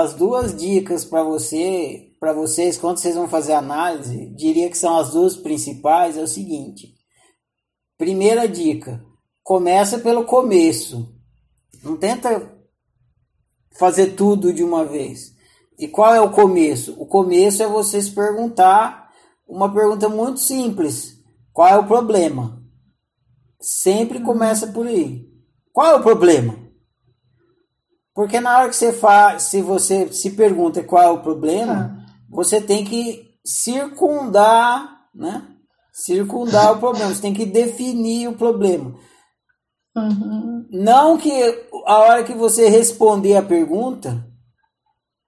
as duas dicas para você, para vocês quando vocês vão fazer análise, diria que são as duas principais, é o seguinte. Primeira dica, começa pelo começo. Não tenta fazer tudo de uma vez. E qual é o começo? O começo é você se perguntar uma pergunta muito simples: qual é o problema? Sempre começa por aí. Qual é o problema? Porque na hora que você faz, se você se pergunta qual é o problema, ah. você tem que circundar, né? Circundar o problema. Você tem que definir o problema. Uhum. Não que a hora que você responder a pergunta,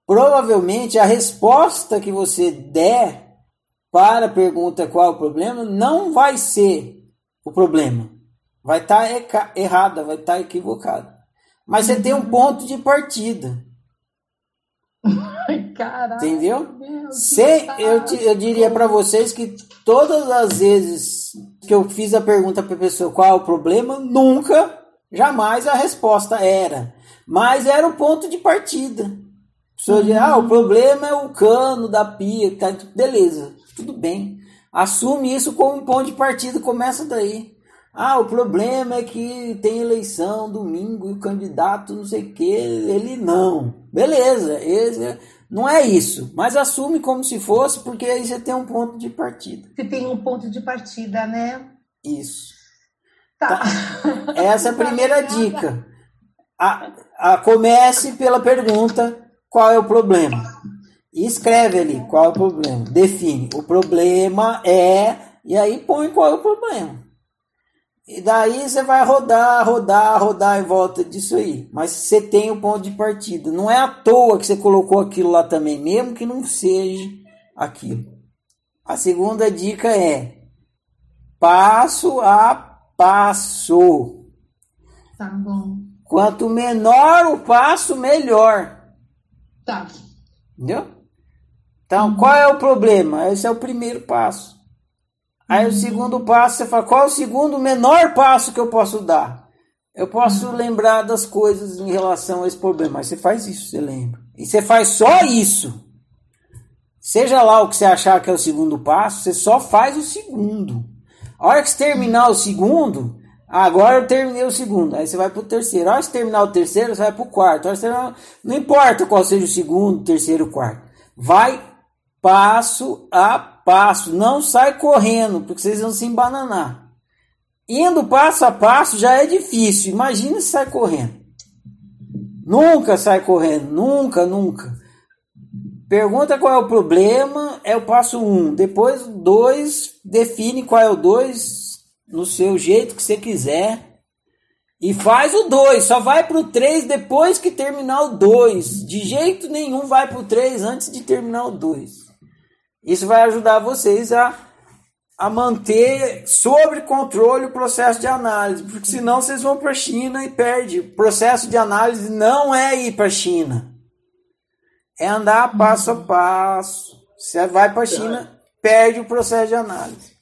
provavelmente a resposta que você der para a pergunta qual é o problema não vai ser o problema. Vai estar tá errada, vai estar tá equivocada. Mas você tem um uhum. ponto de partida. Caralho, Entendeu? Se, eu, eu diria para vocês que todas as vezes que eu fiz a pergunta para a pessoa qual é o problema, nunca, jamais a resposta era. Mas era o ponto de partida. A pessoa uhum. ah, o problema é o cano da pia, tá, beleza, tudo bem. Assume isso como um ponto de partida, começa daí. Ah, o problema é que tem eleição domingo e o candidato não sei o que, ele não. Beleza, esse, não é isso. Mas assume como se fosse, porque aí você tem um ponto de partida. Você tem um ponto de partida, né? Isso. Tá. tá. Essa é a primeira dica. A, a, comece pela pergunta: qual é o problema? E escreve ali qual é o problema. Define. O problema é. E aí põe qual é o problema. E daí você vai rodar, rodar, rodar em volta disso aí. Mas você tem o ponto de partida. Não é à toa que você colocou aquilo lá também, mesmo que não seja aquilo. A segunda dica é passo a passo. Tá bom. Quanto menor o passo, melhor. Tá. Entendeu? Então, uhum. qual é o problema? Esse é o primeiro passo. Aí o segundo passo, você fala, qual é o segundo menor passo que eu posso dar? Eu posso lembrar das coisas em relação a esse problema, mas você faz isso, você lembra. E você faz só isso. Seja lá o que você achar que é o segundo passo, você só faz o segundo. A hora que você terminar o segundo, agora eu terminei o segundo, aí você vai para o terceiro. A hora que você terminar o terceiro, você vai para o quarto. Terminar... Não importa qual seja o segundo, terceiro, quarto. Vai passo a passo, não sai correndo, porque vocês vão se embananar. Indo passo a passo já é difícil, imagina se sai correndo. Nunca sai correndo, nunca, nunca. Pergunta qual é o problema, é o passo 1. Um. Depois, 2, define qual é o 2 no seu jeito que você quiser. E faz o 2, só vai para o 3 depois que terminar o 2. De jeito nenhum vai para o 3 antes de terminar o 2. Isso vai ajudar vocês a, a manter sob controle o processo de análise, porque senão vocês vão para a China e perde. O processo de análise não é ir para a China, é andar passo a passo. Você vai para a China, perde o processo de análise.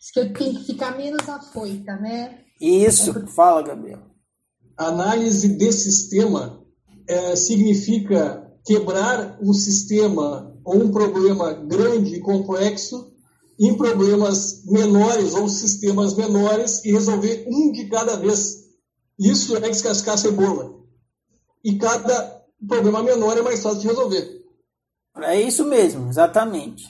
Acho que eu tenho que ficar menos afoita, né? Isso, fala, Gabriel. Análise de sistema é, significa quebrar um sistema um problema grande e complexo em problemas menores ou sistemas menores e resolver um de cada vez. Isso é descascar a cebola. E cada problema menor é mais fácil de resolver. É isso mesmo, exatamente.